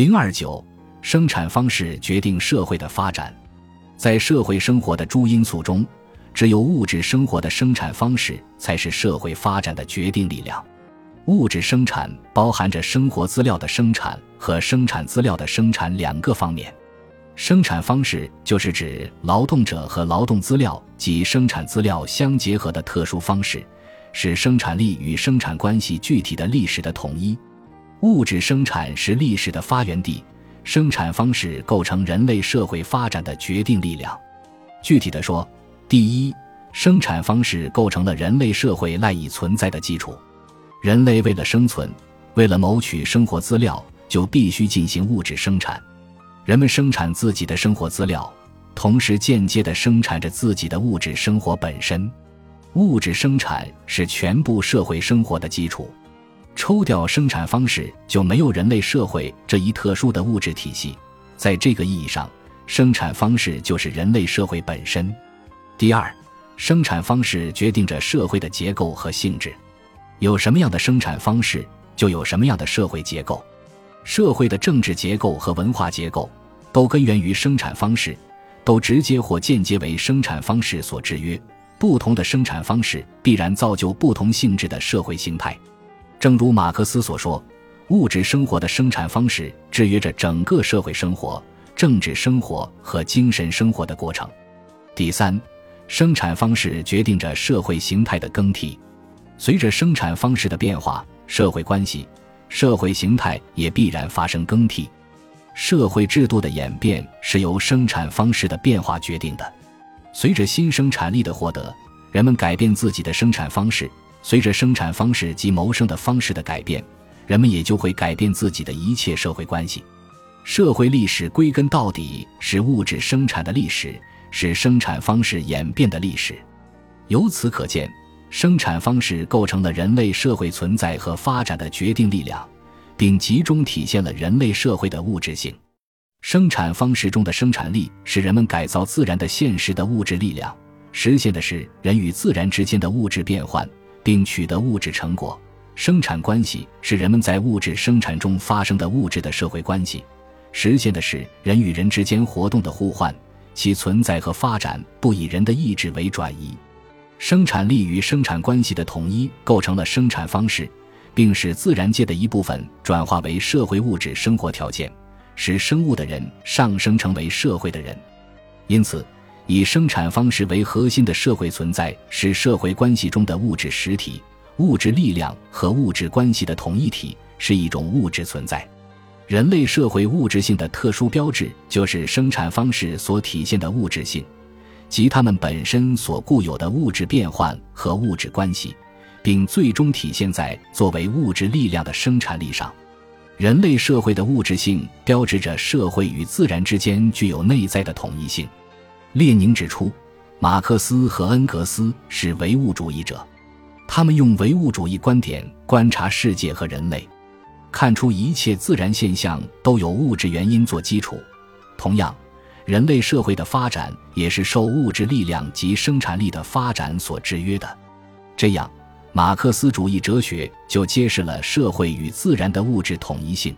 零二九，生产方式决定社会的发展。在社会生活的诸因素中，只有物质生活的生产方式才是社会发展的决定力量。物质生产包含着生活资料的生产和生产资料的生产两个方面。生产方式就是指劳动者和劳动资料及生产资料相结合的特殊方式，是生产力与生产关系具体的历史的统一。物质生产是历史的发源地，生产方式构成人类社会发展的决定力量。具体的说，第一，生产方式构成了人类社会赖以存在的基础。人类为了生存，为了谋取生活资料，就必须进行物质生产。人们生产自己的生活资料，同时间接地生产着自己的物质生活本身。物质生产是全部社会生活的基础。抽掉生产方式，就没有人类社会这一特殊的物质体系。在这个意义上，生产方式就是人类社会本身。第二，生产方式决定着社会的结构和性质。有什么样的生产方式，就有什么样的社会结构。社会的政治结构和文化结构，都根源于生产方式，都直接或间接为生产方式所制约。不同的生产方式，必然造就不同性质的社会形态。正如马克思所说，物质生活的生产方式制约着整个社会生活、政治生活和精神生活的过程。第三，生产方式决定着社会形态的更替。随着生产方式的变化，社会关系、社会形态也必然发生更替。社会制度的演变是由生产方式的变化决定的。随着新生产力的获得，人们改变自己的生产方式。随着生产方式及谋生的方式的改变，人们也就会改变自己的一切社会关系。社会历史归根到底是物质生产的历史，是生产方式演变的历史。由此可见，生产方式构成了人类社会存在和发展的决定力量，并集中体现了人类社会的物质性。生产方式中的生产力是人们改造自然的现实的物质力量，实现的是人与自然之间的物质变换。并取得物质成果，生产关系是人们在物质生产中发生的物质的社会关系，实现的是人与人之间活动的互换，其存在和发展不以人的意志为转移。生产力与生产关系的统一构成了生产方式，并使自然界的一部分转化为社会物质生活条件，使生物的人上升成为社会的人。因此。以生产方式为核心的社会存在是社会关系中的物质实体、物质力量和物质关系的统一体，是一种物质存在。人类社会物质性的特殊标志就是生产方式所体现的物质性，即它们本身所固有的物质变换和物质关系，并最终体现在作为物质力量的生产力上。人类社会的物质性标志着社会与自然之间具有内在的统一性。列宁指出，马克思和恩格斯是唯物主义者，他们用唯物主义观点观察世界和人类，看出一切自然现象都有物质原因做基础。同样，人类社会的发展也是受物质力量及生产力的发展所制约的。这样，马克思主义哲学就揭示了社会与自然的物质统一性。